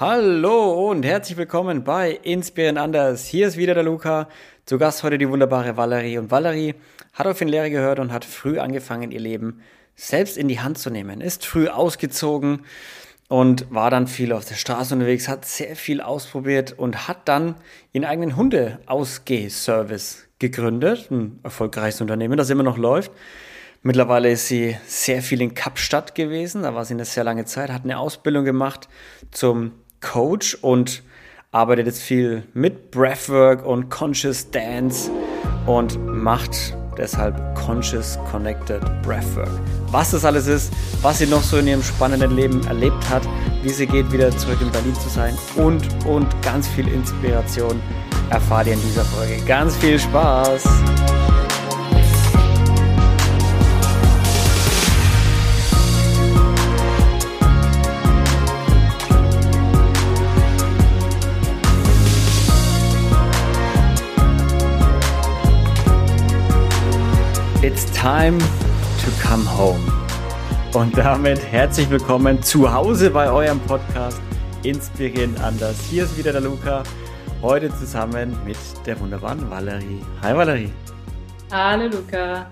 Hallo und herzlich willkommen bei Inspirieren Anders. Hier ist wieder der Luca. Zu Gast heute die wunderbare Valerie. Und Valerie hat auf den Lehre gehört und hat früh angefangen, ihr Leben selbst in die Hand zu nehmen. Ist früh ausgezogen und war dann viel auf der Straße unterwegs, hat sehr viel ausprobiert und hat dann ihren eigenen Hunde-Ausgeh-Service gegründet. Ein erfolgreiches Unternehmen, das immer noch läuft. Mittlerweile ist sie sehr viel in Kapstadt gewesen, da war sie eine sehr lange Zeit, hat eine Ausbildung gemacht zum Coach und arbeitet jetzt viel mit Breathwork und Conscious Dance und macht deshalb Conscious Connected Breathwork. Was das alles ist, was sie noch so in ihrem spannenden Leben erlebt hat, wie sie geht, wieder zurück in Berlin zu sein und, und ganz viel Inspiration erfahrt ihr in dieser Folge. Ganz viel Spaß! Time to come home. Und damit herzlich willkommen zu Hause bei eurem Podcast Inspirierend anders. Hier ist wieder der Luca, heute zusammen mit der wunderbaren Valerie. Hi Valerie. Hallo Luca.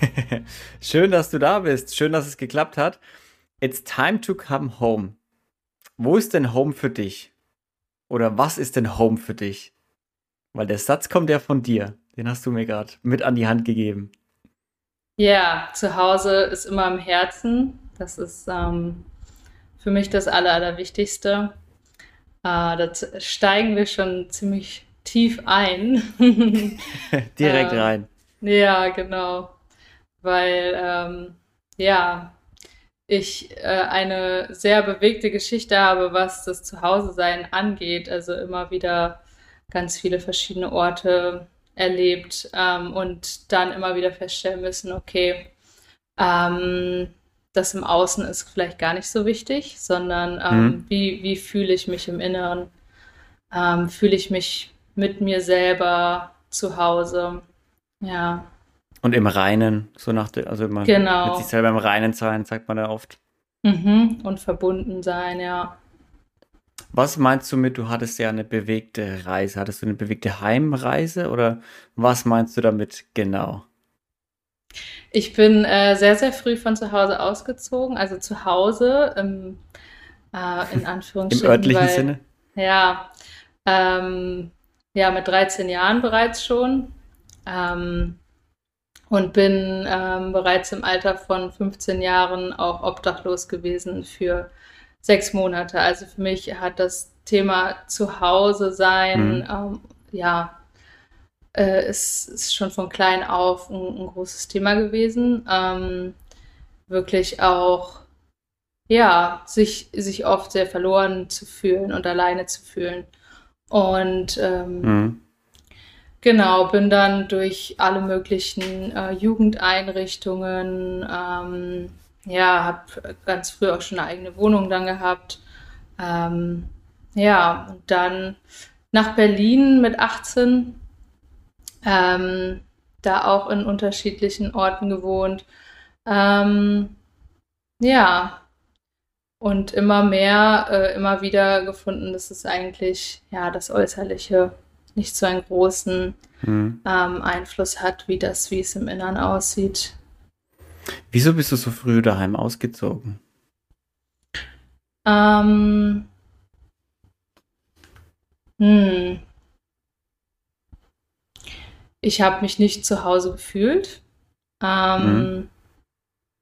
Schön, dass du da bist. Schön, dass es geklappt hat. It's time to come home. Wo ist denn Home für dich? Oder was ist denn Home für dich? Weil der Satz kommt ja von dir. Den hast du mir gerade mit an die Hand gegeben. Ja, zu Hause ist immer im Herzen. Das ist ähm, für mich das Aller, Allerwichtigste. Äh, da steigen wir schon ziemlich tief ein. Direkt äh, rein. Ja, genau. Weil, ähm, ja, ich äh, eine sehr bewegte Geschichte habe, was das Zuhause-Sein angeht. Also immer wieder ganz viele verschiedene Orte erlebt ähm, und dann immer wieder feststellen müssen, okay, ähm, das im Außen ist vielleicht gar nicht so wichtig, sondern ähm, mhm. wie, wie fühle ich mich im Inneren? Ähm, fühle ich mich mit mir selber zu Hause? Ja. Und im Reinen, so nach der, also immer genau. mit sich selber im Reinen sein, sagt man da oft. Mhm. Und verbunden sein, ja. Was meinst du mit, du hattest ja eine bewegte Reise? Hattest du eine bewegte Heimreise oder was meinst du damit genau? Ich bin äh, sehr, sehr früh von zu Hause ausgezogen, also zu Hause im, äh, in Anführungsstrichen. Im örtlichen weil, Sinne? Ja, ähm, ja, mit 13 Jahren bereits schon. Ähm, und bin ähm, bereits im Alter von 15 Jahren auch obdachlos gewesen für sechs Monate. Also für mich hat das Thema Zuhause sein, mhm. ähm, ja, äh, ist, ist schon von klein auf ein, ein großes Thema gewesen. Ähm, wirklich auch, ja, sich, sich oft sehr verloren zu fühlen und alleine zu fühlen. Und ähm, mhm. Genau, bin dann durch alle möglichen äh, Jugendeinrichtungen, ähm, ja, habe ganz früh auch schon eine eigene Wohnung dann gehabt. Ähm, ja, und dann nach Berlin mit 18, ähm, da auch in unterschiedlichen Orten gewohnt. Ähm, ja, und immer mehr, äh, immer wieder gefunden, dass es eigentlich, ja, das Äußerliche nicht so einen großen mhm. Einfluss hat, wie das, wie es im Innern aussieht. Wieso bist du so früh daheim ausgezogen? Ähm. Hm. Ich habe mich nicht zu Hause gefühlt. Ähm, mhm.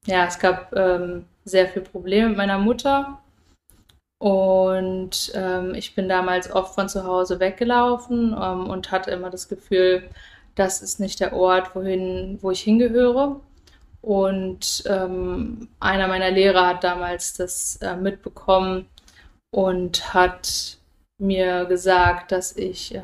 Ja, es gab ähm, sehr viel Probleme mit meiner Mutter. Und ähm, ich bin damals oft von zu Hause weggelaufen ähm, und hatte immer das Gefühl, das ist nicht der Ort, wohin, wo ich hingehöre. Und ähm, einer meiner Lehrer hat damals das äh, mitbekommen und hat mir gesagt, dass ich äh,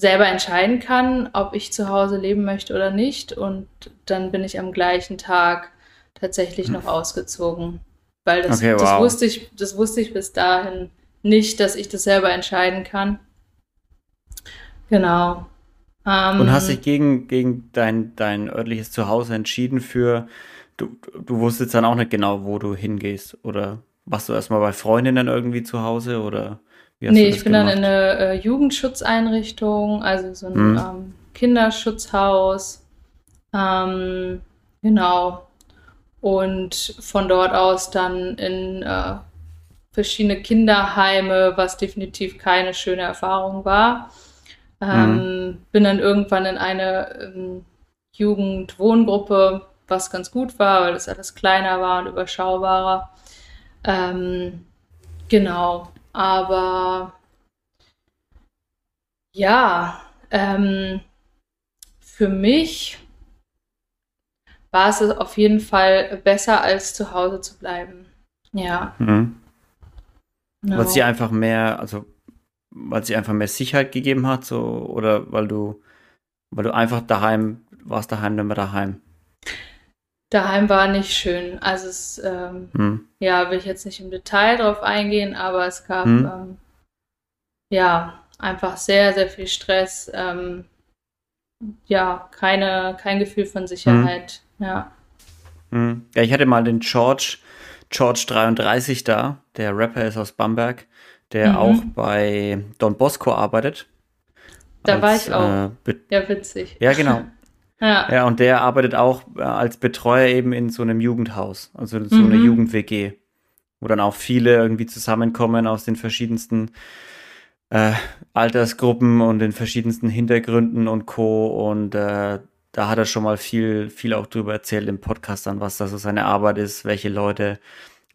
selber entscheiden kann, ob ich zu Hause leben möchte oder nicht. Und dann bin ich am gleichen Tag tatsächlich noch ausgezogen. Weil das, okay, wow. das, wusste ich, das wusste ich bis dahin nicht, dass ich das selber entscheiden kann. Genau. Ähm, und hast dich gegen, gegen dein, dein örtliches Zuhause entschieden für, du, du wusstest dann auch nicht genau, wo du hingehst, oder warst du erstmal bei Freundinnen irgendwie zu Hause oder wie hast nee, ich bin gemacht? dann in eine äh, Jugendschutzeinrichtung, also so ein hm. ähm, Kinderschutzhaus. Ähm, genau. Und von dort aus dann in äh, verschiedene Kinderheime, was definitiv keine schöne Erfahrung war. Ähm, mhm. Bin dann irgendwann in eine ähm, Jugendwohngruppe, was ganz gut war, weil das alles kleiner war und überschaubarer. Ähm, genau, aber ja, ähm, für mich war es auf jeden Fall besser, als zu Hause zu bleiben. Ja. Mhm. No. Weil sie einfach mehr, also weil sie einfach mehr Sicherheit gegeben hat, so oder weil du, weil du einfach daheim warst, daheim nicht mehr daheim. Daheim war nicht schön. Also es, ähm, hm. ja, will ich jetzt nicht im Detail drauf eingehen, aber es gab hm. ähm, ja einfach sehr, sehr viel Stress. Ähm, ja, keine, kein Gefühl von Sicherheit. Hm. Ja. Hm. Ja, ich hatte mal den George, George 33 da, der Rapper ist aus Bamberg, der mhm. auch bei Don Bosco arbeitet. Da als, war ich auch. Äh, ja, witzig. Ja, genau. ja. ja, und der arbeitet auch äh, als Betreuer eben in so einem Jugendhaus, also so mhm. eine Jugend-WG, wo dann auch viele irgendwie zusammenkommen aus den verschiedensten äh, Altersgruppen und den verschiedensten Hintergründen und Co. Und äh, da hat er schon mal viel, viel auch drüber erzählt im Podcast dann, was da so seine Arbeit ist, welche Leute,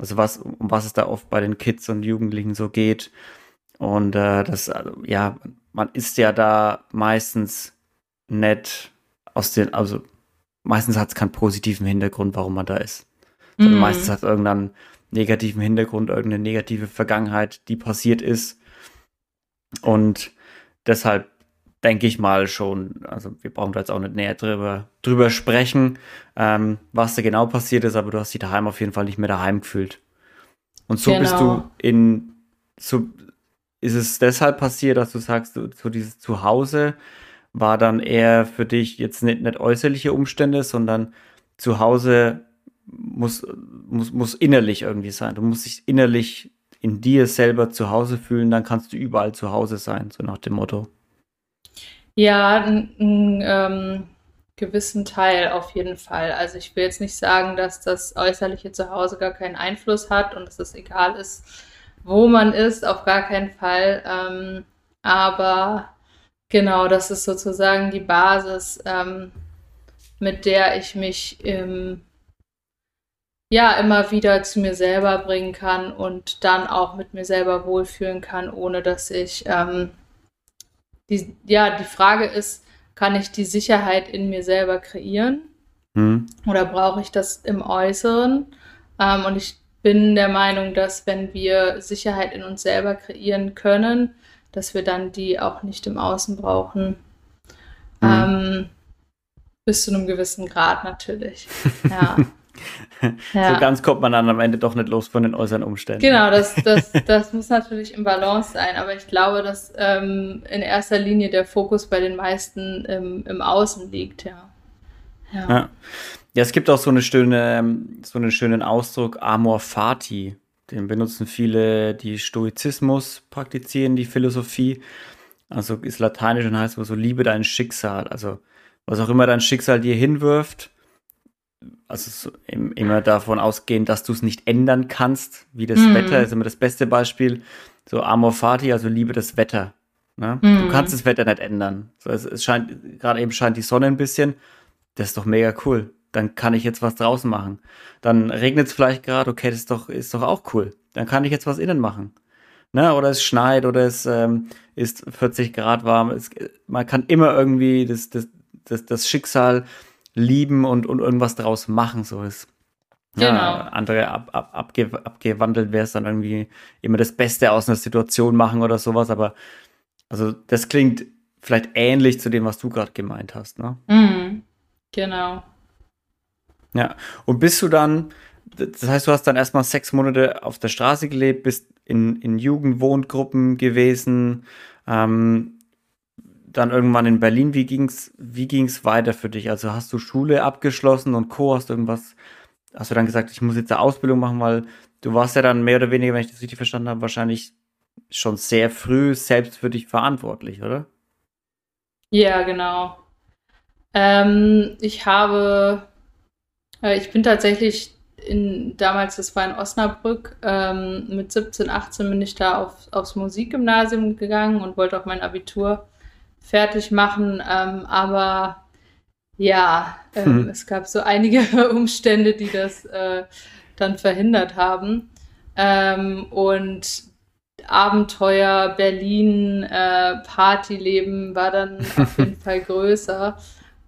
also was, um was es da oft bei den Kids und Jugendlichen so geht. Und äh, das, also, ja, man ist ja da meistens nett aus den, also meistens hat es keinen positiven Hintergrund, warum man da ist. Mm. meistens hat es irgendeinen negativen Hintergrund, irgendeine negative Vergangenheit, die passiert ist. Und deshalb denke ich mal schon, also wir brauchen da jetzt auch nicht näher drüber, drüber sprechen, ähm, was da genau passiert ist, aber du hast dich daheim auf jeden Fall nicht mehr daheim gefühlt. Und so genau. bist du genau. in, so ist es deshalb passiert, dass du sagst, so, dieses Zuhause war dann eher für dich jetzt nicht, nicht äußerliche Umstände, sondern zu Hause muss, muss, muss innerlich irgendwie sein. Du musst dich innerlich in dir selber zu Hause fühlen, dann kannst du überall zu Hause sein, so nach dem Motto. Ja, einen ähm, gewissen Teil auf jeden Fall. Also ich will jetzt nicht sagen, dass das äußerliche Zuhause gar keinen Einfluss hat und dass es egal ist, wo man ist, auf gar keinen Fall. Ähm, aber genau, das ist sozusagen die Basis, ähm, mit der ich mich ja immer wieder zu mir selber bringen kann und dann auch mit mir selber wohlfühlen kann, ohne dass ich ähm, die, ja, die Frage ist, kann ich die Sicherheit in mir selber kreieren? Hm. Oder brauche ich das im Äußeren? Ähm, und ich bin der Meinung, dass wenn wir Sicherheit in uns selber kreieren können, dass wir dann die auch nicht im Außen brauchen. Hm. Ähm, bis zu einem gewissen Grad natürlich. Ja. Ja. So ganz kommt man dann am Ende doch nicht los von den äußeren Umständen. Genau, das, das, das muss natürlich im Balance sein, aber ich glaube, dass ähm, in erster Linie der Fokus bei den meisten im, im Außen liegt, ja. ja. Ja. ja. es gibt auch so eine schöne, ähm, so einen schönen Ausdruck, Amor Fati. Den benutzen viele, die Stoizismus praktizieren, die Philosophie. Also ist lateinisch und heißt so, liebe dein Schicksal. Also was auch immer dein Schicksal dir hinwirft, also immer davon ausgehen, dass du es nicht ändern kannst, wie das mm. Wetter ist immer das beste Beispiel. So Amor Fati, also Liebe das Wetter. Ne? Mm. Du kannst das Wetter nicht ändern. So, es, es scheint, gerade eben scheint die Sonne ein bisschen. Das ist doch mega cool. Dann kann ich jetzt was draußen machen. Dann regnet es vielleicht gerade, okay, das ist doch, ist doch auch cool. Dann kann ich jetzt was innen machen. Ne? Oder es schneit oder es ähm, ist 40 Grad warm. Es, man kann immer irgendwie das, das, das, das Schicksal lieben und, und irgendwas draus machen. So ist. Genau. Ja, andere ab, ab, abge, abgewandelt wäre es dann irgendwie immer das Beste aus einer Situation machen oder sowas, aber also das klingt vielleicht ähnlich zu dem, was du gerade gemeint hast, ne? Mhm. Genau. Ja, und bist du dann, das heißt, du hast dann erstmal sechs Monate auf der Straße gelebt, bist in, in Jugendwohngruppen gewesen, ähm, dann irgendwann in Berlin. Wie ging's, wie ging's weiter für dich? Also hast du Schule abgeschlossen und Co. Hast irgendwas, hast du dann gesagt, ich muss jetzt eine Ausbildung machen, weil du warst ja dann mehr oder weniger, wenn ich das richtig verstanden habe, wahrscheinlich schon sehr früh selbst für dich verantwortlich, oder? Ja, genau. Ähm, ich habe, äh, ich bin tatsächlich in, damals, das war in Osnabrück, ähm, mit 17, 18 bin ich da auf, aufs Musikgymnasium gegangen und wollte auch mein Abitur fertig machen. Ähm, aber ja, ähm, hm. es gab so einige Umstände, die das äh, dann verhindert haben. Ähm, und Abenteuer, Berlin, äh, Partyleben war dann auf jeden Fall größer.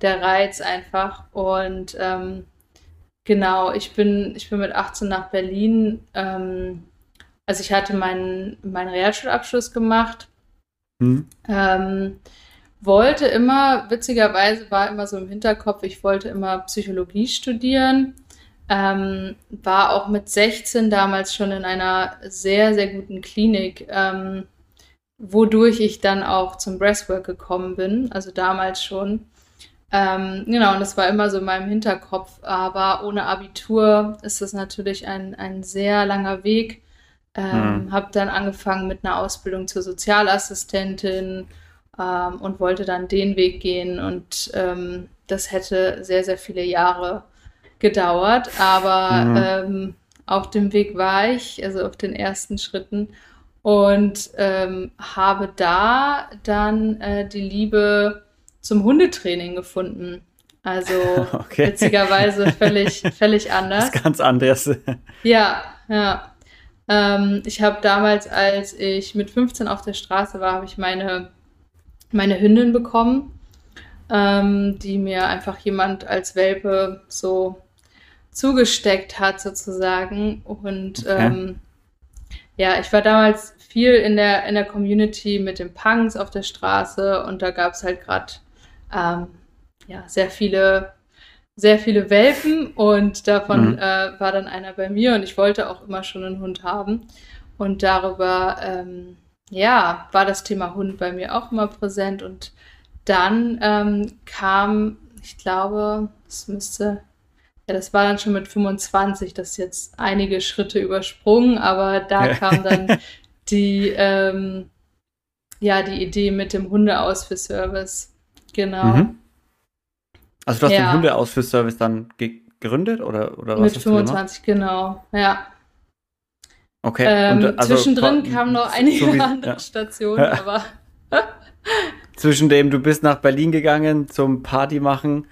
Der Reiz einfach. Und ähm, genau, ich bin, ich bin mit 18 nach Berlin. Ähm, also ich hatte meinen, meinen Realschulabschluss gemacht. Hm. Ähm, wollte immer, witzigerweise war immer so im Hinterkopf, ich wollte immer Psychologie studieren. Ähm, war auch mit 16 damals schon in einer sehr, sehr guten Klinik, ähm, wodurch ich dann auch zum Breastwork gekommen bin, also damals schon. Ähm, genau, und das war immer so in meinem Hinterkopf, aber ohne Abitur ist das natürlich ein, ein sehr langer Weg. Ähm, mhm. Habe dann angefangen mit einer Ausbildung zur Sozialassistentin ähm, und wollte dann den Weg gehen und ähm, das hätte sehr, sehr viele Jahre gedauert, aber mhm. ähm, auf dem Weg war ich, also auf den ersten Schritten und ähm, habe da dann äh, die Liebe zum Hundetraining gefunden. Also okay. witzigerweise völlig, völlig anders. Das ist ganz anders. ja, ja. Ähm, ich habe damals, als ich mit 15 auf der Straße war, habe ich meine, meine Hündin bekommen, ähm, die mir einfach jemand als Welpe so zugesteckt hat, sozusagen. Und okay. ähm, ja, ich war damals viel in der, in der Community mit den Punks auf der Straße und da gab es halt gerade ähm, ja, sehr viele, sehr viele Welpen und davon mhm. äh, war dann einer bei mir und ich wollte auch immer schon einen Hund haben. Und darüber, ähm, ja, war das Thema Hund bei mir auch immer präsent und dann ähm, kam, ich glaube, es müsste ja, das war dann schon mit 25, das ist jetzt einige Schritte übersprungen, aber da ja. kam dann die, ähm, ja, die Idee mit dem Hundeaus für Service. Genau. Mhm. Also du hast ja. den Hundeaus für Service dann gegründet oder, oder was? Mit 25, genau, ja. Okay. Ähm, Und, also, zwischendrin kamen noch einige so wie, andere ja. Stationen, aber. Zwischen dem, du bist nach Berlin gegangen zum Party machen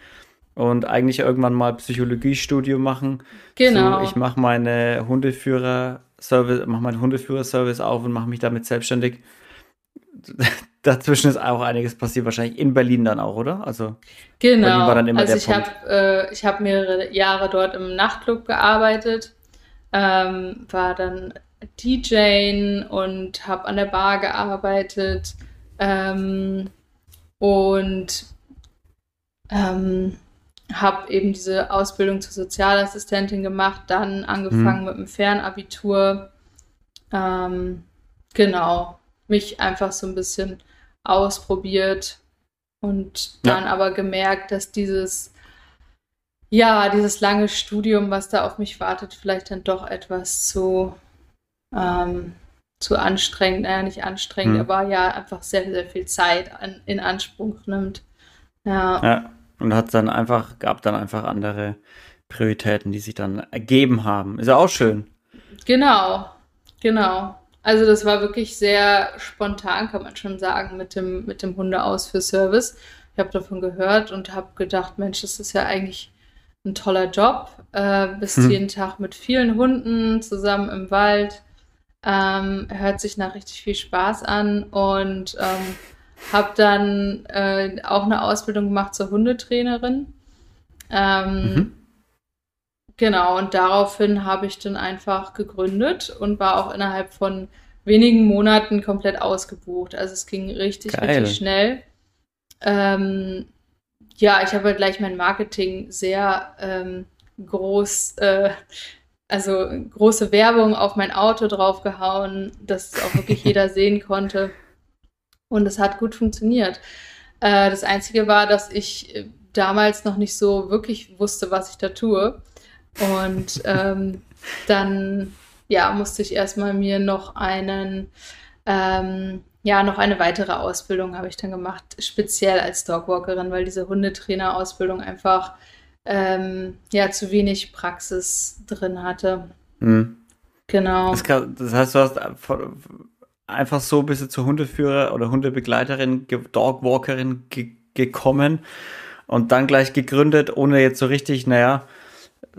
und eigentlich irgendwann mal Psychologiestudium machen. Genau. So, ich mache meine Hundeführer-Service, mache meinen Hundeführer-Service auf und mache mich damit selbstständig. Dazwischen ist auch einiges passiert, wahrscheinlich in Berlin dann auch, oder? Also genau. Berlin war dann immer also der ich habe äh, ich habe mehrere Jahre dort im Nachtclub gearbeitet, ähm, war dann DJ und habe an der Bar gearbeitet ähm, und ähm, habe eben diese Ausbildung zur Sozialassistentin gemacht, dann angefangen mhm. mit dem Fernabitur. Ähm, genau, mich einfach so ein bisschen ausprobiert und dann ja. aber gemerkt, dass dieses, ja, dieses lange Studium, was da auf mich wartet, vielleicht dann doch etwas zu, ähm, zu anstrengend, naja, nicht anstrengend, mhm. aber ja, einfach sehr, sehr viel Zeit an, in Anspruch nimmt. Ja. ja. Und hat dann einfach, gab dann einfach andere Prioritäten, die sich dann ergeben haben. Ist ja auch schön. Genau, genau. Also das war wirklich sehr spontan, kann man schon sagen, mit dem, mit dem Hundeaus für Service. Ich habe davon gehört und habe gedacht, Mensch, das ist ja eigentlich ein toller Job. Äh, bist hm. jeden Tag mit vielen Hunden zusammen im Wald. Ähm, hört sich nach richtig viel Spaß an und ähm, habe dann äh, auch eine Ausbildung gemacht zur Hundetrainerin. Ähm, mhm. Genau, und daraufhin habe ich dann einfach gegründet und war auch innerhalb von wenigen Monaten komplett ausgebucht. Also es ging richtig, Geil. richtig schnell. Ähm, ja, ich habe halt gleich mein Marketing sehr ähm, groß, äh, also große Werbung auf mein Auto draufgehauen, dass auch wirklich jeder sehen konnte. Und es hat gut funktioniert. Äh, das Einzige war, dass ich äh, damals noch nicht so wirklich wusste, was ich da tue. Und ähm, dann, ja, musste ich erstmal mir noch einen, ähm, ja, noch eine weitere Ausbildung habe ich dann gemacht, speziell als Dogwalkerin, weil diese Hundetrainer-Ausbildung einfach ähm, ja zu wenig Praxis drin hatte. Mhm. Genau. Das, kann, das, heißt, du hast einfach so bist du zur Hundeführer oder Hundebegleiterin, Dogwalkerin ge gekommen und dann gleich gegründet, ohne jetzt so richtig, naja,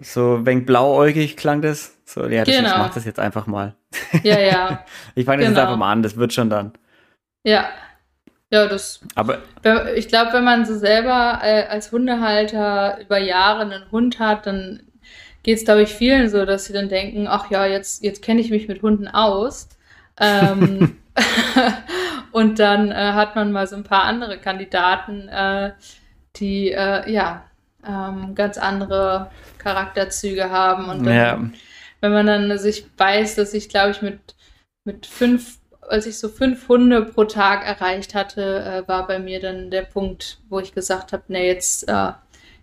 so wenig blauäugig klang das. So, ja, das, genau. ich mach das jetzt einfach mal. Ja, ja. ich fange das genau. jetzt einfach mal an, das wird schon dann. Ja. Ja, das. Aber ich glaube, wenn man so selber äh, als Hundehalter über Jahre einen Hund hat, dann geht es, glaube ich, vielen so, dass sie dann denken, ach ja, jetzt, jetzt kenne ich mich mit Hunden aus. Ähm, und dann äh, hat man mal so ein paar andere Kandidaten, äh, die äh, ja ähm, ganz andere Charakterzüge haben. Und dann, ja. wenn man dann sich weiß, dass ich, glaube ich, mit, mit fünf, als ich so fünf Hunde pro Tag erreicht hatte, äh, war bei mir dann der Punkt, wo ich gesagt habe, nee, jetzt, äh,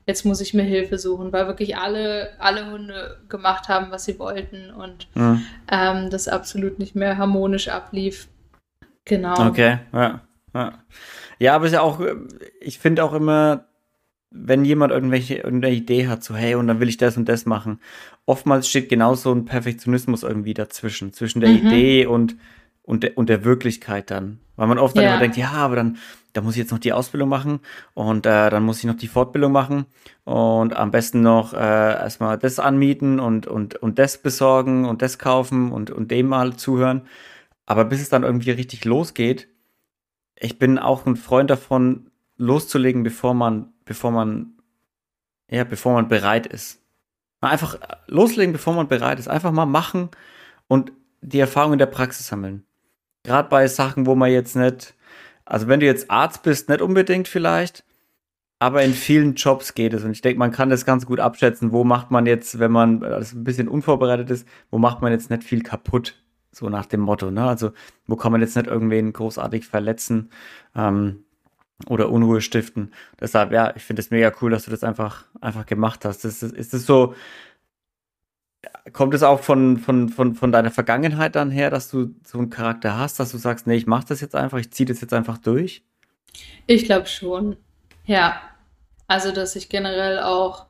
jetzt muss ich mir Hilfe suchen, weil wirklich alle, alle Hunde gemacht haben, was sie wollten und mhm. ähm, das absolut nicht mehr harmonisch ablief. Genau. Okay, ja. Ja, ja aber es ist ja auch, ich finde auch immer, wenn jemand irgendwelche irgendeine Idee hat, so hey, und dann will ich das und das machen, oftmals steht genau so ein Perfektionismus irgendwie dazwischen, zwischen der mhm. Idee und, und, der, und der Wirklichkeit dann. Weil man oft dann ja. immer denkt, ja, aber dann, da muss ich jetzt noch die Ausbildung machen und äh, dann muss ich noch die Fortbildung machen und am besten noch äh, erstmal das anmieten und, und, und das besorgen und das kaufen und, und dem mal zuhören. Aber bis es dann irgendwie richtig losgeht, ich bin auch ein Freund davon, loszulegen, bevor man bevor man, ja, bevor man bereit ist. Einfach loslegen, bevor man bereit ist. Einfach mal machen und die Erfahrung in der Praxis sammeln. Gerade bei Sachen, wo man jetzt nicht, also wenn du jetzt Arzt bist, nicht unbedingt vielleicht, aber in vielen Jobs geht es. Und ich denke, man kann das ganz gut abschätzen, wo macht man jetzt, wenn man also ein bisschen unvorbereitet ist, wo macht man jetzt nicht viel kaputt. So nach dem Motto, ne? Also, wo kann man jetzt nicht irgendwen großartig verletzen? Ähm, oder Unruhe stiften. Deshalb, ja, ich finde es mega cool, dass du das einfach, einfach gemacht hast. Das, ist, ist es so, kommt es auch von, von, von, von deiner Vergangenheit dann her, dass du so einen Charakter hast, dass du sagst, nee, ich mach das jetzt einfach, ich ziehe das jetzt einfach durch? Ich glaube schon. Ja. Also, dass ich generell auch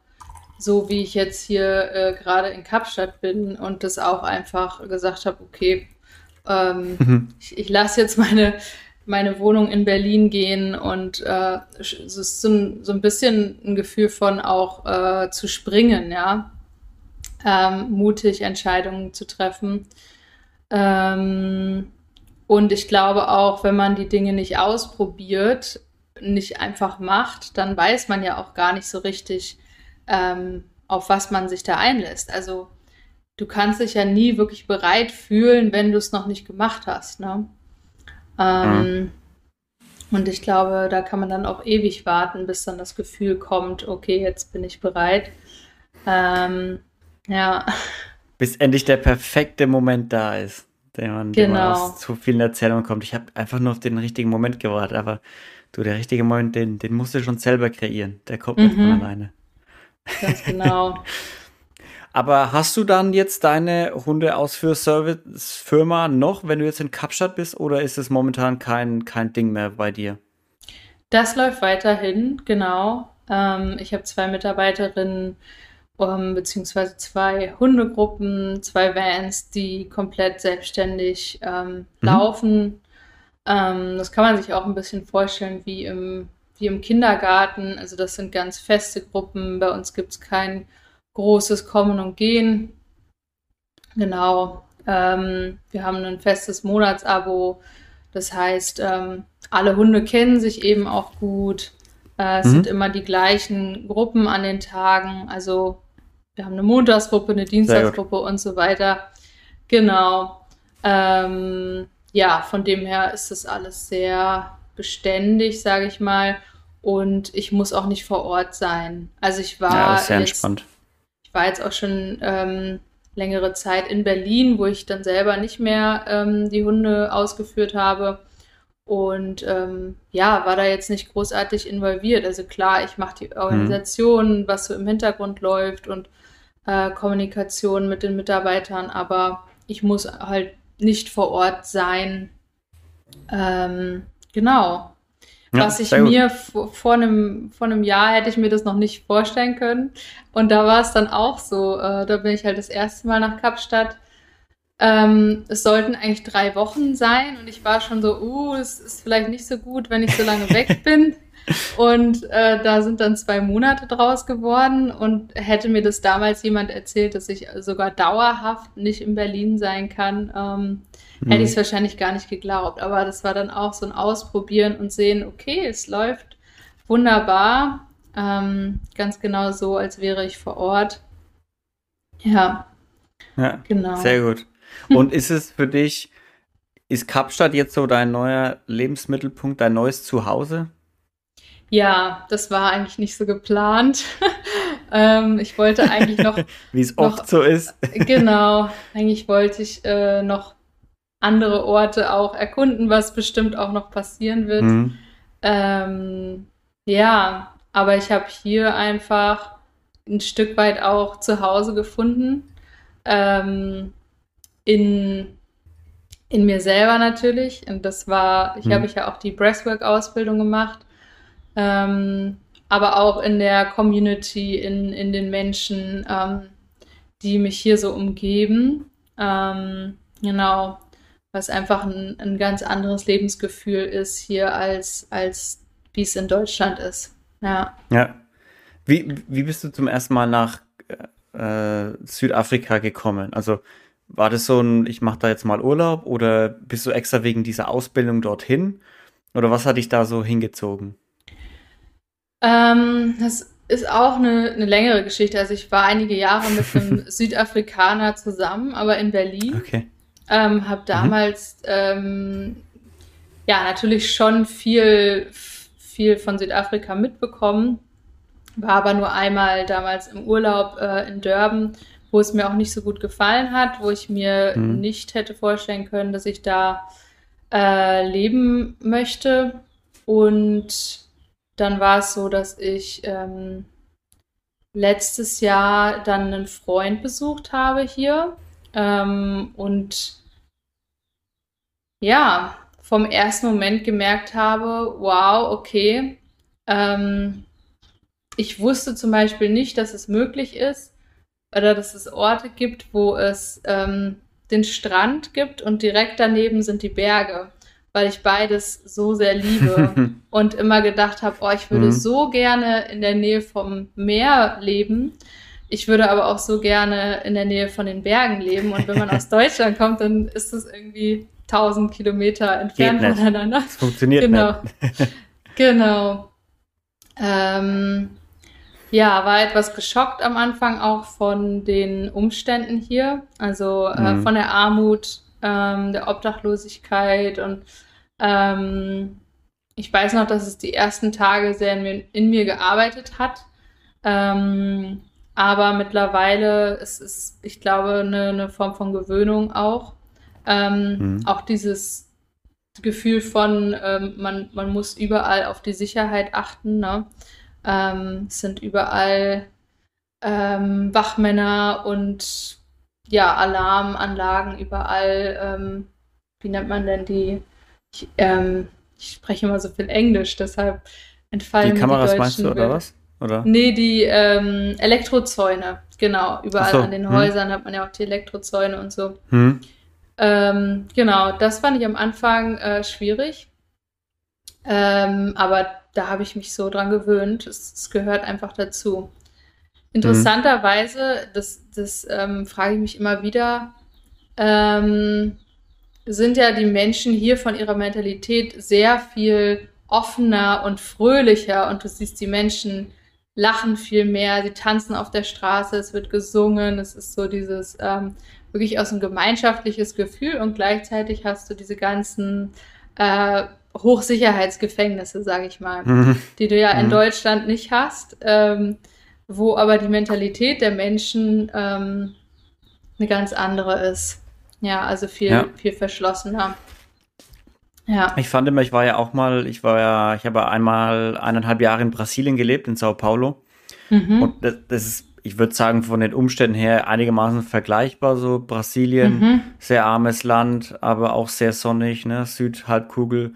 so wie ich jetzt hier äh, gerade in Kapstadt bin und das auch einfach gesagt habe, okay, ähm, mhm. ich, ich lasse jetzt meine, meine Wohnung in Berlin gehen und äh, es ist so ein, so ein bisschen ein Gefühl von auch äh, zu springen, ja, ähm, mutig Entscheidungen zu treffen. Ähm, und ich glaube auch, wenn man die Dinge nicht ausprobiert, nicht einfach macht, dann weiß man ja auch gar nicht so richtig, ähm, auf was man sich da einlässt. Also du kannst dich ja nie wirklich bereit fühlen, wenn du es noch nicht gemacht hast. Ne? Ähm, mhm. Und ich glaube, da kann man dann auch ewig warten, bis dann das Gefühl kommt, okay, jetzt bin ich bereit. Ähm, ja. Bis endlich der perfekte Moment da ist, den man, genau. den man aus zu vielen Erzählungen kommt. Ich habe einfach nur auf den richtigen Moment gewartet, aber du, der richtige Moment, den, den musst du schon selber kreieren. Der kommt nicht mhm. von alleine. Ganz genau. Aber hast du dann jetzt deine Hundeausführservice-Firma noch, wenn du jetzt in Kapstadt bist, oder ist es momentan kein, kein Ding mehr bei dir? Das läuft weiterhin, genau. Ähm, ich habe zwei Mitarbeiterinnen, um, ähm, beziehungsweise zwei Hundegruppen, zwei Vans, die komplett selbstständig ähm, mhm. laufen. Ähm, das kann man sich auch ein bisschen vorstellen wie im, wie im Kindergarten. Also das sind ganz feste Gruppen. Bei uns gibt es kein großes Kommen und Gehen. Genau. Ähm, wir haben ein festes Monatsabo. Das heißt, ähm, alle Hunde kennen sich eben auch gut. Äh, es mhm. sind immer die gleichen Gruppen an den Tagen. Also wir haben eine Montagsgruppe, eine Dienstagsgruppe und so weiter. Genau. Ähm, ja, von dem her ist das alles sehr beständig, sage ich mal. Und ich muss auch nicht vor Ort sein. Also ich war ja, sehr jetzt, entspannt ich war jetzt auch schon ähm, längere Zeit in Berlin, wo ich dann selber nicht mehr ähm, die Hunde ausgeführt habe. Und ähm, ja, war da jetzt nicht großartig involviert. Also klar, ich mache die Organisation, mhm. was so im Hintergrund läuft und äh, Kommunikation mit den Mitarbeitern, aber ich muss halt nicht vor Ort sein. Ähm, genau. Ja, Was ich mir vor, vor, einem, vor einem Jahr hätte ich mir das noch nicht vorstellen können. Und da war es dann auch so. Äh, da bin ich halt das erste Mal nach Kapstadt. Ähm, es sollten eigentlich drei Wochen sein und ich war schon so, uh, es ist vielleicht nicht so gut, wenn ich so lange weg bin. Und äh, da sind dann zwei Monate draus geworden und hätte mir das damals jemand erzählt, dass ich sogar dauerhaft nicht in Berlin sein kann, ähm, mhm. hätte ich es wahrscheinlich gar nicht geglaubt. Aber das war dann auch so ein Ausprobieren und sehen, okay, es läuft wunderbar. Ähm, ganz genau so, als wäre ich vor Ort. Ja. Ja, genau. Sehr gut. Und ist es für dich, ist Kapstadt jetzt so dein neuer Lebensmittelpunkt, dein neues Zuhause? Ja, das war eigentlich nicht so geplant. ähm, ich wollte eigentlich noch. Wie es oft so ist. genau. Eigentlich wollte ich äh, noch andere Orte auch erkunden, was bestimmt auch noch passieren wird. Mhm. Ähm, ja, aber ich habe hier einfach ein Stück weit auch zu Hause gefunden. Ähm, in, in mir selber natürlich. Und das war, ich mhm. habe ja auch die Breathwork-Ausbildung gemacht ähm, aber auch in der Community, in, in den Menschen, ähm, die mich hier so umgeben. Ähm, genau, was einfach ein, ein ganz anderes Lebensgefühl ist hier, als, als wie es in Deutschland ist. Ja. Ja. Wie, wie bist du zum ersten Mal nach äh, Südafrika gekommen? Also war das so ein, ich mache da jetzt mal Urlaub oder bist du extra wegen dieser Ausbildung dorthin? Oder was hat dich da so hingezogen? Ähm, das ist auch eine, eine längere Geschichte. Also ich war einige Jahre mit einem Südafrikaner zusammen, aber in Berlin. Okay. Ähm, habe mhm. damals mhm. ähm, ja natürlich schon viel, viel von Südafrika mitbekommen, war aber nur einmal damals im Urlaub äh, in Durban, wo es mir auch nicht so gut gefallen hat, wo ich mir mhm. nicht hätte vorstellen können, dass ich da äh, leben möchte. Und dann war es so, dass ich ähm, letztes Jahr dann einen Freund besucht habe hier ähm, und ja, vom ersten Moment gemerkt habe, wow, okay, ähm, ich wusste zum Beispiel nicht, dass es möglich ist oder dass es Orte gibt, wo es ähm, den Strand gibt und direkt daneben sind die Berge weil ich beides so sehr liebe und immer gedacht habe, oh, ich würde mhm. so gerne in der Nähe vom Meer leben. Ich würde aber auch so gerne in der Nähe von den Bergen leben. Und wenn man aus Deutschland kommt, dann ist es irgendwie 1000 Kilometer entfernt voneinander. Das funktioniert genau. nicht. genau. Ähm, ja, war etwas geschockt am Anfang auch von den Umständen hier. Also äh, mhm. von der Armut, ähm, der Obdachlosigkeit und ähm, ich weiß noch, dass es die ersten Tage sehr in mir, in mir gearbeitet hat. Ähm, aber mittlerweile ist es, ich glaube, eine, eine Form von Gewöhnung auch. Ähm, mhm. Auch dieses Gefühl von, ähm, man, man muss überall auf die Sicherheit achten. Ne? Ähm, es sind überall ähm, Wachmänner und ja, Alarmanlagen überall. Ähm, wie nennt man denn die? Ich, ähm, ich spreche immer so viel Englisch, deshalb entfallen die Kameras die meinst du, oder was? Oder? Nee, die ähm, Elektrozäune, genau. Überall so, an den hm. Häusern hat man ja auch die Elektrozäune und so. Hm. Ähm, genau, das fand ich am Anfang äh, schwierig. Ähm, aber da habe ich mich so dran gewöhnt. Es, es gehört einfach dazu. Interessanterweise, das, das ähm, frage ich mich immer wieder, ähm, sind ja die Menschen hier von ihrer Mentalität sehr viel offener und fröhlicher und du siehst die Menschen lachen viel mehr, sie tanzen auf der Straße, es wird gesungen, es ist so dieses ähm, wirklich aus ein gemeinschaftliches Gefühl und gleichzeitig hast du diese ganzen äh, Hochsicherheitsgefängnisse, sage ich mal, mhm. die du ja in mhm. Deutschland nicht hast. Ähm, wo aber die Mentalität der Menschen ähm, eine ganz andere ist. Ja, also viel, ja. viel verschlossener. Ja. Ich fand immer, ich war ja auch mal, ich war ja, ich habe einmal eineinhalb Jahre in Brasilien gelebt, in Sao Paulo. Mhm. Und das, das, ist ich würde sagen, von den Umständen her einigermaßen vergleichbar. So Brasilien, mhm. sehr armes Land, aber auch sehr sonnig, ne? Südhalbkugel.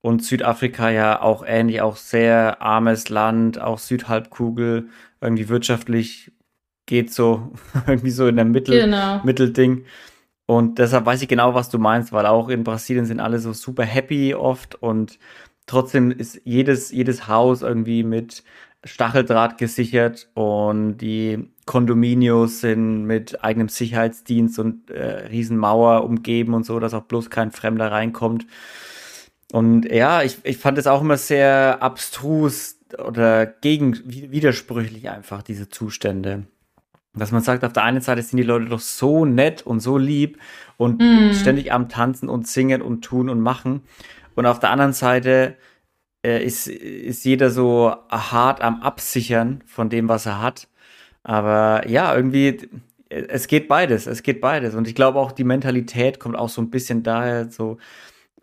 Und Südafrika ja auch ähnlich, auch sehr armes Land, auch Südhalbkugel, irgendwie wirtschaftlich geht so irgendwie so in der Mittel, genau. Mittelding. Und deshalb weiß ich genau, was du meinst, weil auch in Brasilien sind alle so super happy oft und trotzdem ist jedes, jedes Haus irgendwie mit Stacheldraht gesichert und die Kondominios sind mit eigenem Sicherheitsdienst und äh, Riesenmauer umgeben und so, dass auch bloß kein Fremder reinkommt. Und ja, ich, ich fand es auch immer sehr abstrus oder gegen widersprüchlich einfach, diese Zustände. Dass man sagt, auf der einen Seite sind die Leute doch so nett und so lieb und mm. ständig am Tanzen und singen und tun und machen. Und auf der anderen Seite äh, ist, ist jeder so hart am Absichern von dem, was er hat. Aber ja, irgendwie, es geht beides, es geht beides. Und ich glaube auch, die Mentalität kommt auch so ein bisschen daher, so,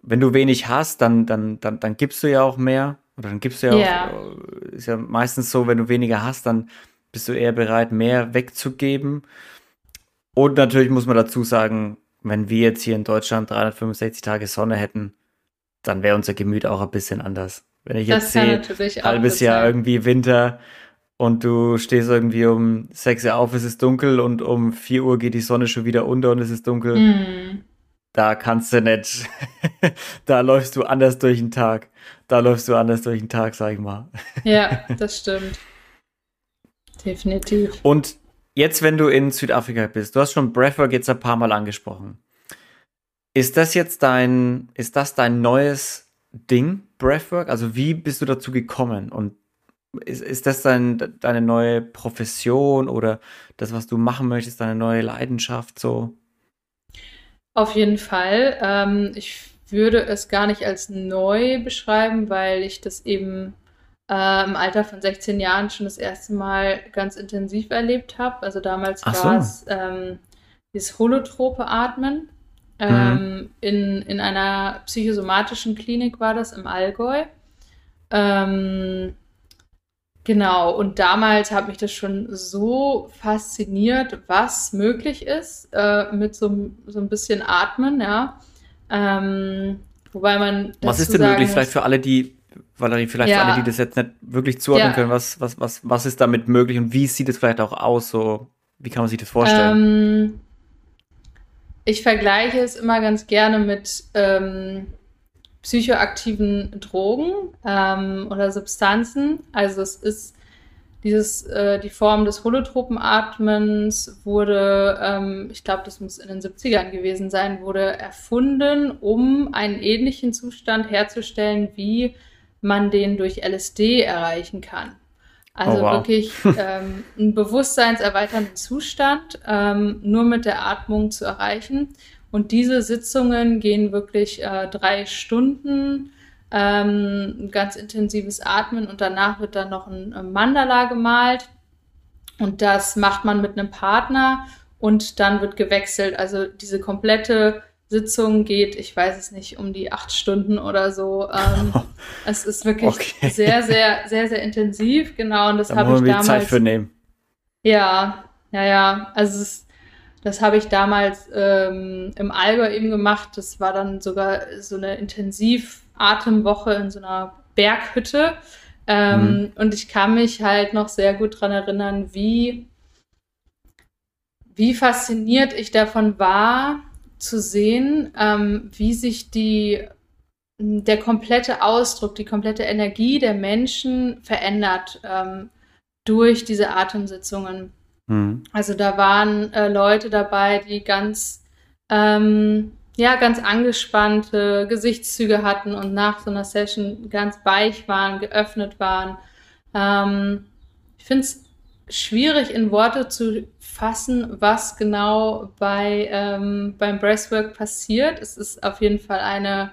wenn du wenig hast, dann, dann, dann, dann gibst du ja auch mehr. Oder dann gibst du ja yeah. auch, äh, ist ja meistens so, wenn du weniger hast, dann bist du eher bereit, mehr wegzugeben. Und natürlich muss man dazu sagen, wenn wir jetzt hier in Deutschland 365 Tage Sonne hätten, dann wäre unser Gemüt auch ein bisschen anders. Wenn ich jetzt sehe, halbes Jahr irgendwie Winter und du stehst irgendwie um 6 Uhr auf, es ist dunkel und um 4 Uhr geht die Sonne schon wieder unter und es ist dunkel. Mm. Da kannst du nicht, da läufst du anders durch den Tag. Da läufst du anders durch den Tag, sag ich mal. Ja, das stimmt. Definitiv. Und jetzt, wenn du in Südafrika bist, du hast schon Breathwork jetzt ein paar Mal angesprochen. Ist das jetzt dein, ist das dein neues Ding, Breathwork? Also wie bist du dazu gekommen? Und ist, ist das dein, deine neue Profession oder das, was du machen möchtest, deine neue Leidenschaft so? Auf jeden Fall. Ähm, ich würde es gar nicht als neu beschreiben, weil ich das eben äh, im Alter von 16 Jahren schon das erste Mal ganz intensiv erlebt habe. Also damals so. war es ähm, dieses holotrope Atmen. Ähm, mhm. in, in einer psychosomatischen Klinik war das im Allgäu. Ähm, genau, und damals hat mich das schon so fasziniert, was möglich ist äh, mit so, so ein bisschen Atmen, ja. Ähm, wobei man. Was ist denn möglich, vielleicht für alle, die Valerie, vielleicht ja. für alle, die das jetzt nicht wirklich zuordnen ja. können, was, was, was, was ist damit möglich und wie sieht es vielleicht auch aus? So, wie kann man sich das vorstellen? Ähm, ich vergleiche es immer ganz gerne mit ähm, psychoaktiven Drogen ähm, oder Substanzen. Also es ist dieses, äh, die Form des Holotropenatmens wurde, ähm, ich glaube, das muss in den 70ern gewesen sein, wurde erfunden, um einen ähnlichen Zustand herzustellen wie man den durch LSD erreichen kann. Also oh, wow. wirklich ähm, einen bewusstseinserweiternden Zustand ähm, nur mit der Atmung zu erreichen. Und diese Sitzungen gehen wirklich äh, drei Stunden, ähm, ganz intensives Atmen und danach wird dann noch ein Mandala gemalt. Und das macht man mit einem Partner und dann wird gewechselt. Also diese komplette Sitzung geht, ich weiß es nicht, um die acht Stunden oder so. Ähm, es ist wirklich okay. sehr, sehr, sehr, sehr intensiv, genau. Und das habe ich damals. Zeit für nehmen. Ja, ja, ja. Also es, das habe ich damals ähm, im Allgäu eben gemacht. Das war dann sogar so eine Intensiv-Atemwoche in so einer Berghütte. Ähm, mhm. Und ich kann mich halt noch sehr gut daran erinnern, wie, wie fasziniert ich davon war, zu sehen, ähm, wie sich die, der komplette Ausdruck, die komplette Energie der Menschen verändert ähm, durch diese Atemsitzungen. Mhm. Also da waren äh, Leute dabei, die ganz, ähm, ja, ganz angespannte Gesichtszüge hatten und nach so einer Session ganz weich waren, geöffnet waren. Ähm, ich finde es schwierig in Worte zu fassen, was genau bei, ähm, beim Breathwork passiert. Es ist auf jeden Fall eine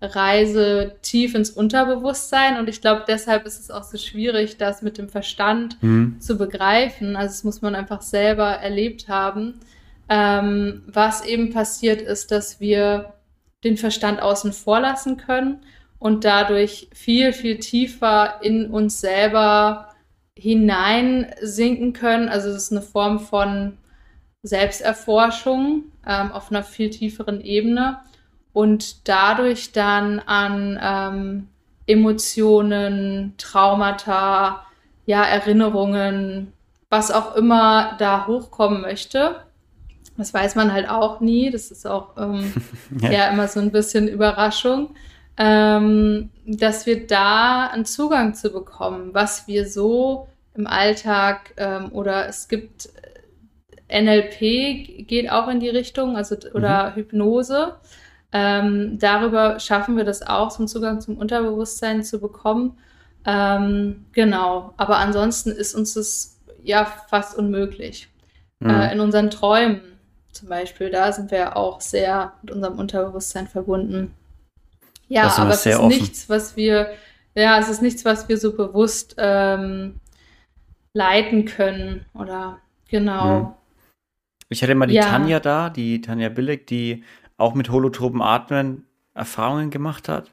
Reise tief ins Unterbewusstsein und ich glaube, deshalb ist es auch so schwierig, das mit dem Verstand mhm. zu begreifen. Also es muss man einfach selber erlebt haben. Ähm, was eben passiert ist, dass wir den Verstand außen vor lassen können und dadurch viel, viel tiefer in uns selber hineinsinken können. Also es ist eine Form von Selbsterforschung ähm, auf einer viel tieferen Ebene und dadurch dann an ähm, Emotionen, Traumata, ja, Erinnerungen, was auch immer da hochkommen möchte. Das weiß man halt auch nie. Das ist auch ähm, ja. ja. immer so ein bisschen Überraschung, ähm, dass wir da einen Zugang zu bekommen, was wir so im Alltag ähm, oder es gibt äh, NLP geht auch in die Richtung, also oder mhm. Hypnose. Ähm, darüber schaffen wir das auch, so einen Zugang zum Unterbewusstsein zu bekommen. Ähm, genau, aber ansonsten ist uns das ja fast unmöglich. Mhm. Äh, in unseren Träumen zum Beispiel, da sind wir ja auch sehr mit unserem Unterbewusstsein verbunden. Ja, aber es ist offen. nichts, was wir, ja, es ist nichts, was wir so bewusst ähm, leiten können oder genau. Mhm. Ich hatte mal die ja. Tanja da, die Tanja Billig, die auch mit holotropen Atmen Erfahrungen gemacht hat.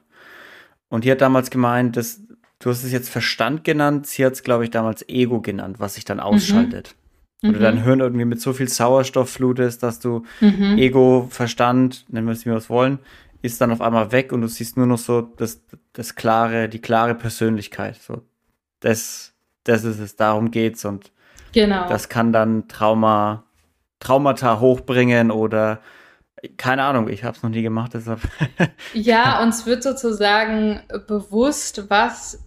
Und die hat damals gemeint, dass du hast es jetzt Verstand genannt, sie hat es, glaube ich, damals Ego genannt, was sich dann mhm. ausschaltet. Mhm. Oder dein Hirn irgendwie mit so viel Sauerstoff flutest, dass du mhm. Ego, Verstand, nennen wir es wie wir es wollen, ist dann auf einmal weg und du siehst nur noch so das, das klare, die klare Persönlichkeit. So, das, das ist es, darum geht's und genau. das kann dann Trauma, Traumata hochbringen oder keine Ahnung, ich habe es noch nie gemacht, deshalb. ja, uns wird sozusagen bewusst, was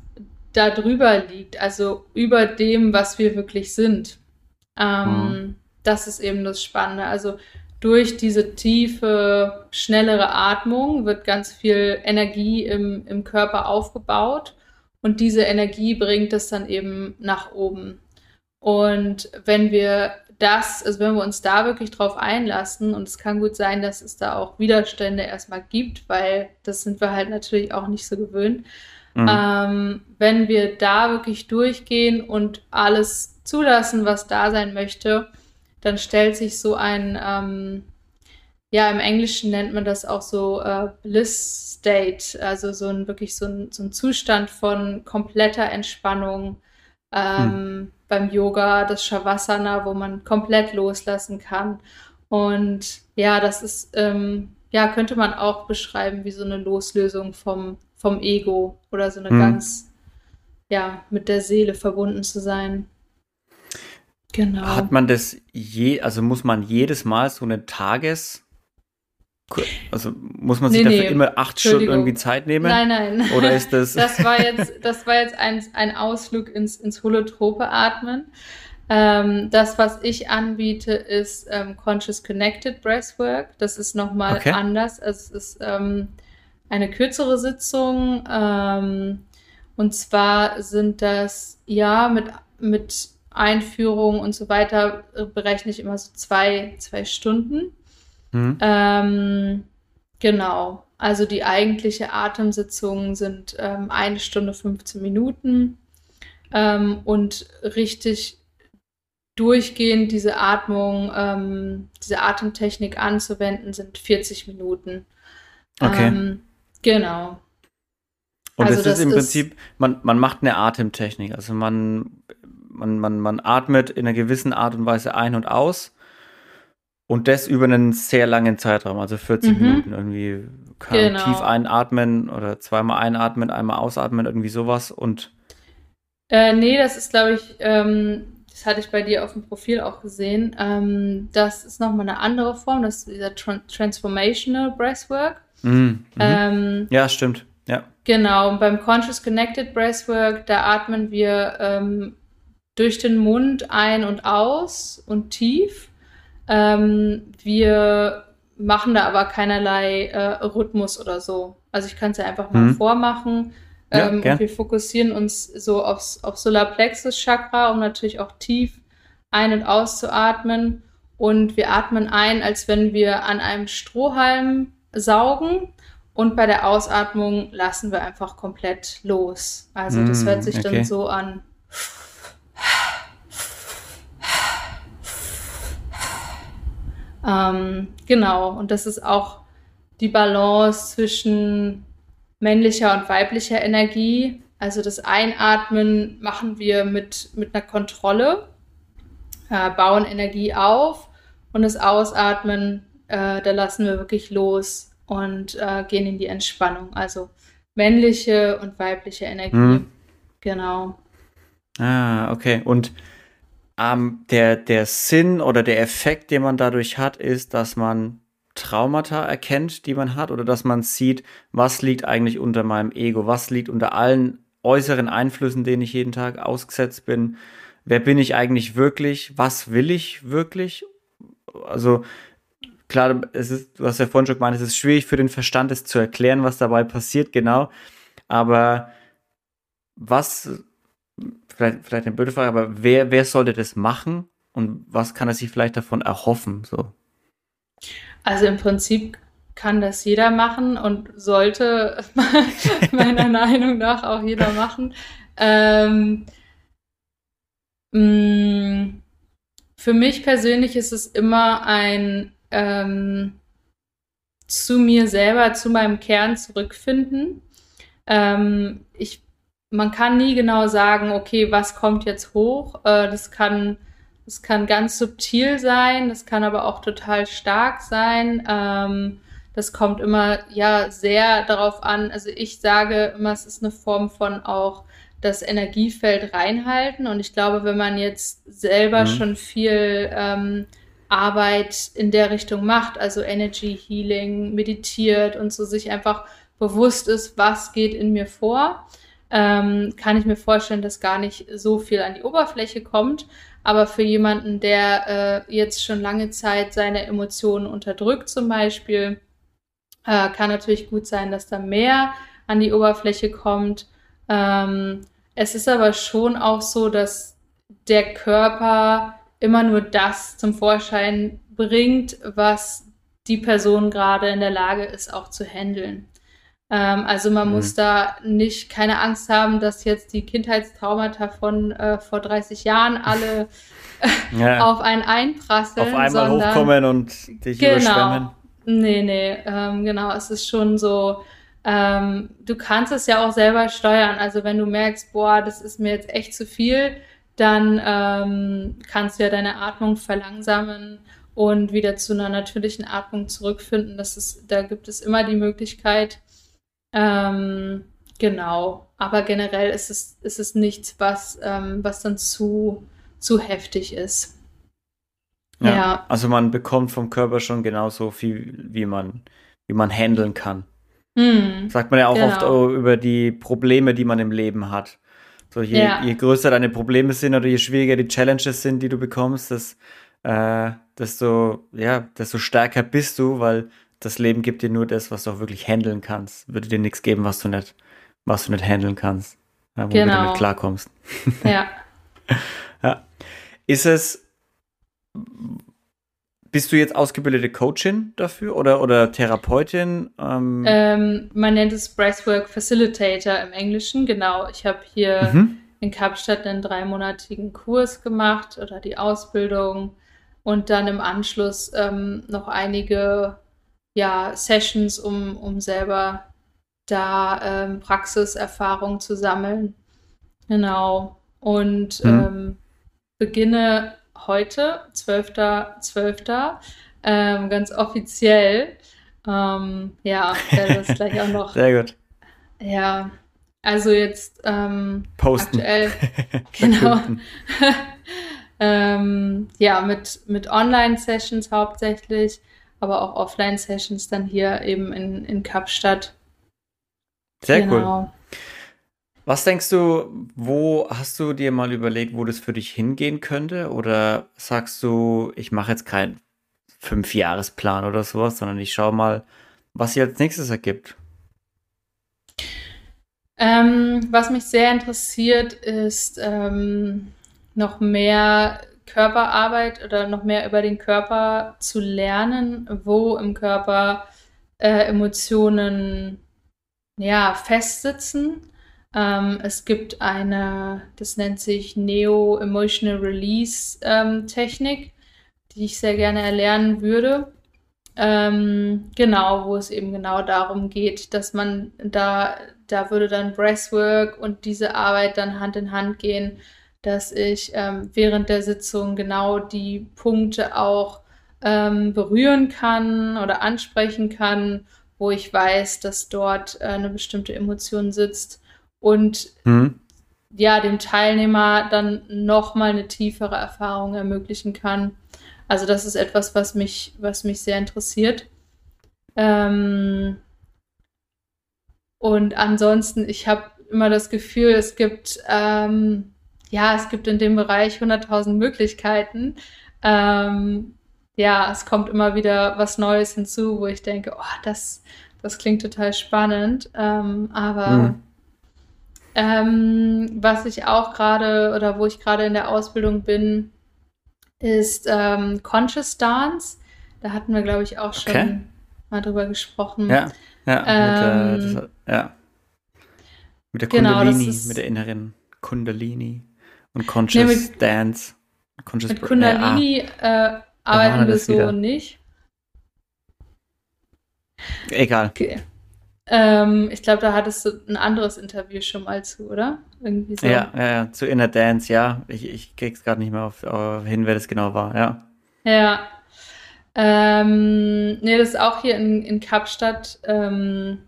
da drüber liegt, also über dem, was wir wirklich sind. Ähm, mhm. Das ist eben das Spannende. Also durch diese tiefe, schnellere Atmung wird ganz viel Energie im, im Körper aufgebaut und diese Energie bringt es dann eben nach oben. Und wenn wir das, also wenn wir uns da wirklich drauf einlassen, und es kann gut sein, dass es da auch Widerstände erstmal gibt, weil das sind wir halt natürlich auch nicht so gewöhnt. Mhm. Ähm, wenn wir da wirklich durchgehen und alles zulassen, was da sein möchte, dann stellt sich so ein, ähm, ja, im Englischen nennt man das auch so äh, Bliss State, also so ein wirklich so ein, so ein Zustand von kompletter Entspannung. Ähm, hm beim Yoga das Shavasana, wo man komplett loslassen kann. Und ja, das ist, ähm, ja, könnte man auch beschreiben wie so eine Loslösung vom, vom Ego oder so eine hm. ganz, ja, mit der Seele verbunden zu sein. Genau. Hat man das je, also muss man jedes Mal so eine Tages- also muss man sich nee, dafür nee. immer acht Stunden irgendwie Zeit nehmen? Nein, nein. Oder ist das. das war jetzt, das war jetzt ein, ein Ausflug ins, ins holotrope Atmen. Ähm, das, was ich anbiete, ist ähm, Conscious Connected Breathwork. Das ist nochmal okay. anders. Es ist ähm, eine kürzere Sitzung. Ähm, und zwar sind das, ja, mit, mit Einführung und so weiter äh, berechne ich immer so zwei, zwei Stunden. Mhm. Ähm, genau. Also die eigentliche Atemsitzung sind ähm, eine Stunde 15 Minuten ähm, und richtig durchgehend diese Atmung, ähm, diese Atemtechnik anzuwenden, sind 40 Minuten. Okay. Ähm, genau. Und also das ist im Prinzip, man, man macht eine Atemtechnik. Also man, man, man, man atmet in einer gewissen Art und Weise ein und aus und das über einen sehr langen Zeitraum, also 40 mhm. Minuten irgendwie. Genau. tief einatmen oder zweimal einatmen, einmal ausatmen, irgendwie sowas und. Äh, nee, das ist, glaube ich, ähm, das hatte ich bei dir auf dem Profil auch gesehen. Ähm, das ist nochmal eine andere Form, das ist dieser Tran Transformational Breathwork. Mhm. Ähm, ja, stimmt. Ja. Genau, und beim Conscious Connected Breathwork, da atmen wir ähm, durch den Mund ein und aus und tief. Ähm, wir machen da aber keinerlei äh, Rhythmus oder so. Also ich kann es ja einfach mal mhm. vormachen. Ähm, ja, und wir fokussieren uns so aufs, auf Solarplexus Chakra, um natürlich auch tief ein- und auszuatmen. Und wir atmen ein, als wenn wir an einem Strohhalm saugen. Und bei der Ausatmung lassen wir einfach komplett los. Also das mm, hört sich okay. dann so an. Ähm, genau, und das ist auch die Balance zwischen männlicher und weiblicher Energie, Also das Einatmen machen wir mit, mit einer Kontrolle, äh, bauen Energie auf und das Ausatmen, äh, da lassen wir wirklich los und äh, gehen in die Entspannung. Also männliche und weibliche Energie. Mhm. Genau. Ah, okay. Und ähm, der, der Sinn oder der Effekt, den man dadurch hat, ist, dass man Traumata erkennt, die man hat, oder dass man sieht, was liegt eigentlich unter meinem Ego, was liegt unter allen äußeren Einflüssen, denen ich jeden Tag ausgesetzt bin. Wer bin ich eigentlich wirklich? Was will ich wirklich? Also, klar, es ist, du hast ja vorhin schon gemeint, es ist schwierig für den Verstand, es zu erklären, was dabei passiert, genau. Aber was, vielleicht, vielleicht eine blöde Frage, aber wer, wer sollte das machen und was kann er sich vielleicht davon erhoffen? So. Also im Prinzip kann das jeder machen und sollte meiner Meinung nach auch jeder machen. Ähm, mh, mm, für mich persönlich ist es immer ein ähm, zu mir selber, zu meinem Kern zurückfinden. Ähm, ich, man kann nie genau sagen, okay, was kommt jetzt hoch. Äh, das kann das kann ganz subtil sein, das kann aber auch total stark sein. Ähm, das kommt immer ja sehr darauf an. Also ich sage immer, es ist eine Form von auch das Energiefeld reinhalten. Und ich glaube, wenn man jetzt selber mhm. schon viel ähm, Arbeit in der Richtung macht, also Energy Healing, meditiert und so sich einfach bewusst ist, was geht in mir vor, ähm, kann ich mir vorstellen, dass gar nicht so viel an die Oberfläche kommt. Aber für jemanden, der äh, jetzt schon lange Zeit seine Emotionen unterdrückt zum Beispiel, äh, kann natürlich gut sein, dass da mehr an die Oberfläche kommt. Ähm, es ist aber schon auch so, dass der Körper immer nur das zum Vorschein bringt, was die Person gerade in der Lage ist, auch zu handeln. Ähm, also man mhm. muss da nicht keine Angst haben, dass jetzt die Kindheitstraumata von äh, vor 30 Jahren alle ja. auf einen einprasseln. Auf einmal sondern, hochkommen und dich genau, überschwemmen. Nee, nee, ähm, genau. Es ist schon so, ähm, du kannst es ja auch selber steuern. Also wenn du merkst, boah, das ist mir jetzt echt zu viel, dann ähm, kannst du ja deine Atmung verlangsamen und wieder zu einer natürlichen Atmung zurückfinden. Das ist, da gibt es immer die Möglichkeit. Ähm, genau. Aber generell ist es, ist es nichts, was, ähm, was dann zu, zu heftig ist. Ja, ja, Also man bekommt vom Körper schon genauso viel, wie man, wie man handeln kann. Mhm, Sagt man ja auch genau. oft oh, über die Probleme, die man im Leben hat. So je, ja. je größer deine Probleme sind oder je schwieriger die Challenges sind, die du bekommst, das, äh, desto, ja, desto stärker bist du, weil das Leben gibt dir nur das, was du auch wirklich handeln kannst. Würde dir nichts geben, was du nicht, was du nicht handeln kannst. Ja, wo genau. du damit klarkommst. Ja. ja. Ist es, bist du jetzt ausgebildete Coachin dafür oder, oder Therapeutin? Ähm, ähm, man nennt es Breathwork Facilitator im Englischen, genau. Ich habe hier mhm. in Kapstadt einen dreimonatigen Kurs gemacht oder die Ausbildung und dann im Anschluss ähm, noch einige ja, Sessions, um, um selber da ähm, Praxiserfahrung zu sammeln. Genau. Und mhm. ähm, beginne heute, 12.12., 12., ähm, ganz offiziell. Ähm, ja, werde das gleich auch noch. Sehr gut. Ja, also jetzt ähm, Posten. aktuell. genau. ähm, ja, mit, mit Online-Sessions hauptsächlich, aber auch Offline-Sessions dann hier eben in, in Kapstadt. Sehr genau. cool. Was denkst du, wo hast du dir mal überlegt, wo das für dich hingehen könnte? Oder sagst du, ich mache jetzt keinen Fünfjahresplan oder sowas, sondern ich schaue mal, was sich als nächstes ergibt? Ähm, was mich sehr interessiert, ist ähm, noch mehr Körperarbeit oder noch mehr über den Körper zu lernen, wo im Körper äh, Emotionen ja festsitzen ähm, es gibt eine, das nennt sich Neo Emotional Release ähm, Technik, die ich sehr gerne erlernen würde. ähm, genau, wo es eben genau darum geht, dass man da, da würde dann Breathwork und diese Arbeit dann Hand in Hand gehen, dass ich ähm, während der Sitzung genau die Punkte auch ähm, berühren kann oder ansprechen kann, wo ich weiß, dass dort äh, eine bestimmte Emotion sitzt und mhm. ja, dem Teilnehmer dann nochmal eine tiefere Erfahrung ermöglichen kann. Also das ist etwas, was mich, was mich sehr interessiert. Ähm, und ansonsten, ich habe immer das Gefühl, es gibt, ähm, ja, es gibt in dem Bereich 100.000 Möglichkeiten. Ähm, ja, es kommt immer wieder was Neues hinzu, wo ich denke, oh, das, das klingt total spannend. Ähm, aber mhm. ähm, was ich auch gerade oder wo ich gerade in der Ausbildung bin, ist ähm, Conscious Dance. Da hatten wir, glaube ich, auch schon okay. mal drüber gesprochen. Ja, ja, mit, äh, das, ja. mit der genau, Kundalini, ist, mit der inneren Kundalini und Conscious nee, mit, Dance. Conscious mit Kundalini äh, ah, äh, arbeiten wir so wieder. nicht. Egal. Okay. Ähm, ich glaube, da hattest du ein anderes Interview schon mal zu, oder? Irgendwie so. Ja, ja, ja. zu Inner Dance, ja. Ich, ich krieg's gerade nicht mehr auf, auf, hin, wer das genau war, ja. Ja. Ähm, nee, das ist auch hier in, in Kapstadt. Ähm,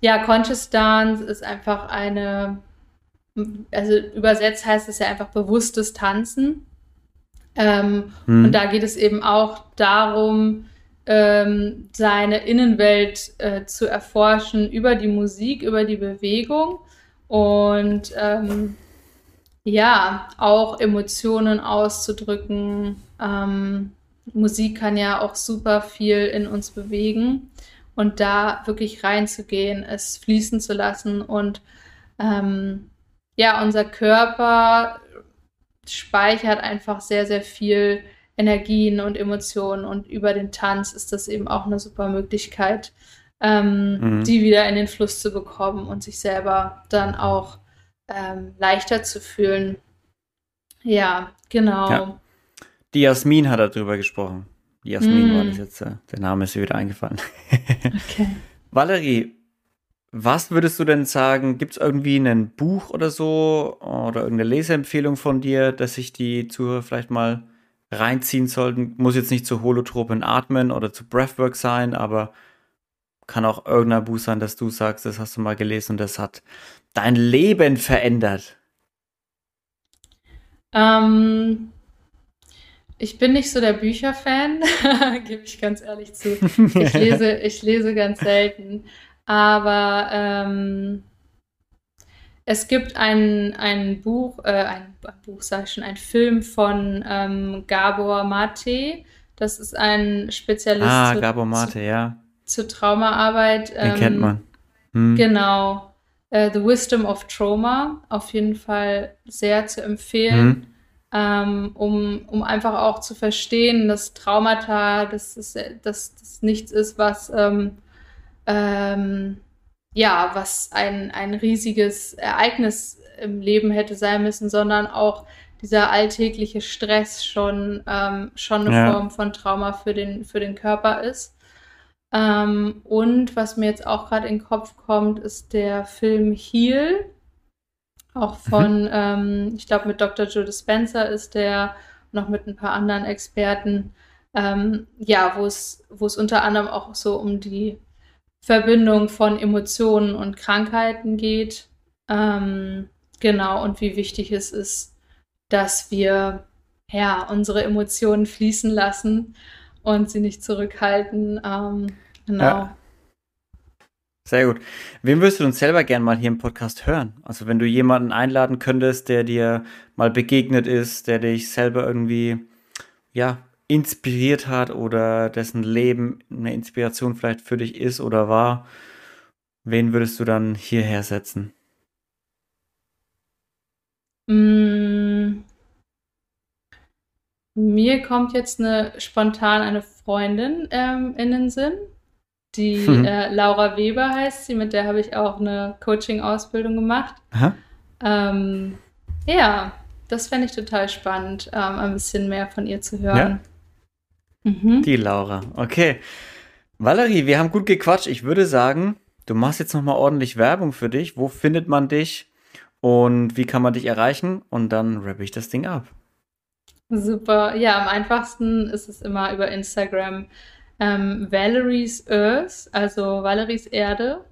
ja, Conscious Dance ist einfach eine, also übersetzt heißt es ja einfach bewusstes Tanzen. Ähm, hm. Und da geht es eben auch darum, ähm, seine Innenwelt äh, zu erforschen über die Musik, über die Bewegung und ähm, ja, auch Emotionen auszudrücken. Ähm, Musik kann ja auch super viel in uns bewegen und da wirklich reinzugehen, es fließen zu lassen und ähm, ja, unser Körper speichert einfach sehr, sehr viel Energien und Emotionen und über den Tanz ist das eben auch eine super Möglichkeit, ähm, mhm. die wieder in den Fluss zu bekommen und sich selber dann auch ähm, leichter zu fühlen. Ja, genau. Ja. Die Jasmin hat darüber gesprochen. Die Jasmin mm. war das jetzt, äh, der Name ist mir wieder eingefallen. okay. Valerie, was würdest du denn sagen? Gibt es irgendwie ein Buch oder so oder irgendeine Leseempfehlung von dir, dass sich die Zuhörer vielleicht mal reinziehen sollten. Muss jetzt nicht zu holotropen Atmen oder zu Breathwork sein, aber kann auch irgendein Buch sein, dass du sagst, das hast du mal gelesen und das hat dein Leben verändert. Ähm, ich bin nicht so der Bücherfan, gebe ich ganz ehrlich zu. Ich lese, ich lese ganz selten. Aber ähm, es gibt ein, ein Buch, äh, ein, Buch sag ich schon, ein Film von ähm, Gabor Mate. Das ist ein Spezialist ah, zu, Gabor Mate, zu, ja. zur Traumaarbeit. Den ähm, kennt man. Hm. Genau. Äh, The Wisdom of Trauma, auf jeden Fall sehr zu empfehlen. Hm. Ähm, um, um einfach auch zu verstehen, dass Traumata, dass das, das, das nichts ist, was ähm, ähm, ja, was ein, ein riesiges Ereignis im Leben hätte sein müssen, sondern auch dieser alltägliche Stress schon, ähm, schon eine ja. Form von Trauma für den, für den Körper ist. Ähm, und was mir jetzt auch gerade in den Kopf kommt, ist der Film Heal. Auch mhm. von, mhm. ähm, ich glaube, mit Dr. Joe Dispenza ist der, noch mit ein paar anderen Experten. Ähm, ja, wo es, wo es unter anderem auch so um die Verbindung von Emotionen und Krankheiten geht. Ähm, genau, und wie wichtig es ist, dass wir ja unsere Emotionen fließen lassen und sie nicht zurückhalten. Ähm, genau. Ja. Sehr gut. Wem würdest du uns selber gern mal hier im Podcast hören? Also wenn du jemanden einladen könntest, der dir mal begegnet ist, der dich selber irgendwie ja inspiriert hat oder dessen Leben eine Inspiration vielleicht für dich ist oder war, wen würdest du dann hierher setzen? Mm, mir kommt jetzt eine spontan eine Freundin ähm, in den Sinn. Die mhm. äh, Laura Weber heißt sie, mit der habe ich auch eine Coaching-Ausbildung gemacht. Ähm, ja, das fände ich total spannend, ähm, ein bisschen mehr von ihr zu hören. Ja. Mhm. Die Laura. Okay. Valerie, wir haben gut gequatscht. Ich würde sagen, du machst jetzt nochmal ordentlich Werbung für dich. Wo findet man dich und wie kann man dich erreichen? Und dann rappe ich das Ding ab. Super. Ja, am einfachsten ist es immer über Instagram ähm, Valerie's Earth, also Valeries Erde.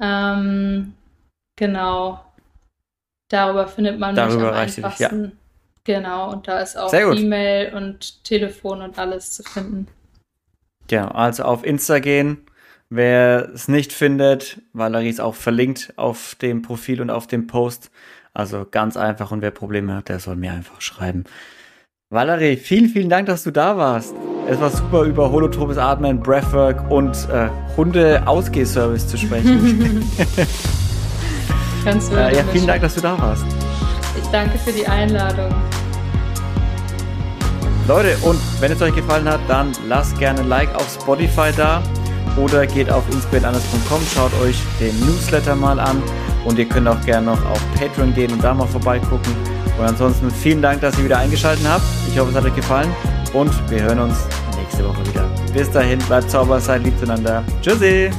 Ähm, genau. Darüber findet man Darüber mich am einfachsten. Dich, ja. Genau, und da ist auch E-Mail und Telefon und alles zu finden. Ja, also auf Insta gehen. Wer es nicht findet, Valerie ist auch verlinkt auf dem Profil und auf dem Post. Also ganz einfach und wer Probleme hat, der soll mir einfach schreiben. Valerie, vielen, vielen Dank, dass du da warst. Es war super, über holotropes Atmen, Breathwork und äh, Hunde-Ausgehservice zu sprechen. Ganz äh, Ja, vielen Dank, dass du da warst. Ich danke für die Einladung. Leute, und wenn es euch gefallen hat, dann lasst gerne ein Like auf Spotify da oder geht auf inspiratanders.com, schaut euch den Newsletter mal an und ihr könnt auch gerne noch auf Patreon gehen und da mal vorbeigucken. Und ansonsten vielen Dank, dass ihr wieder eingeschaltet habt. Ich hoffe, es hat euch gefallen und wir hören uns nächste Woche wieder. Bis dahin, bleibt sauber, seid lieb zueinander. Tschüssi!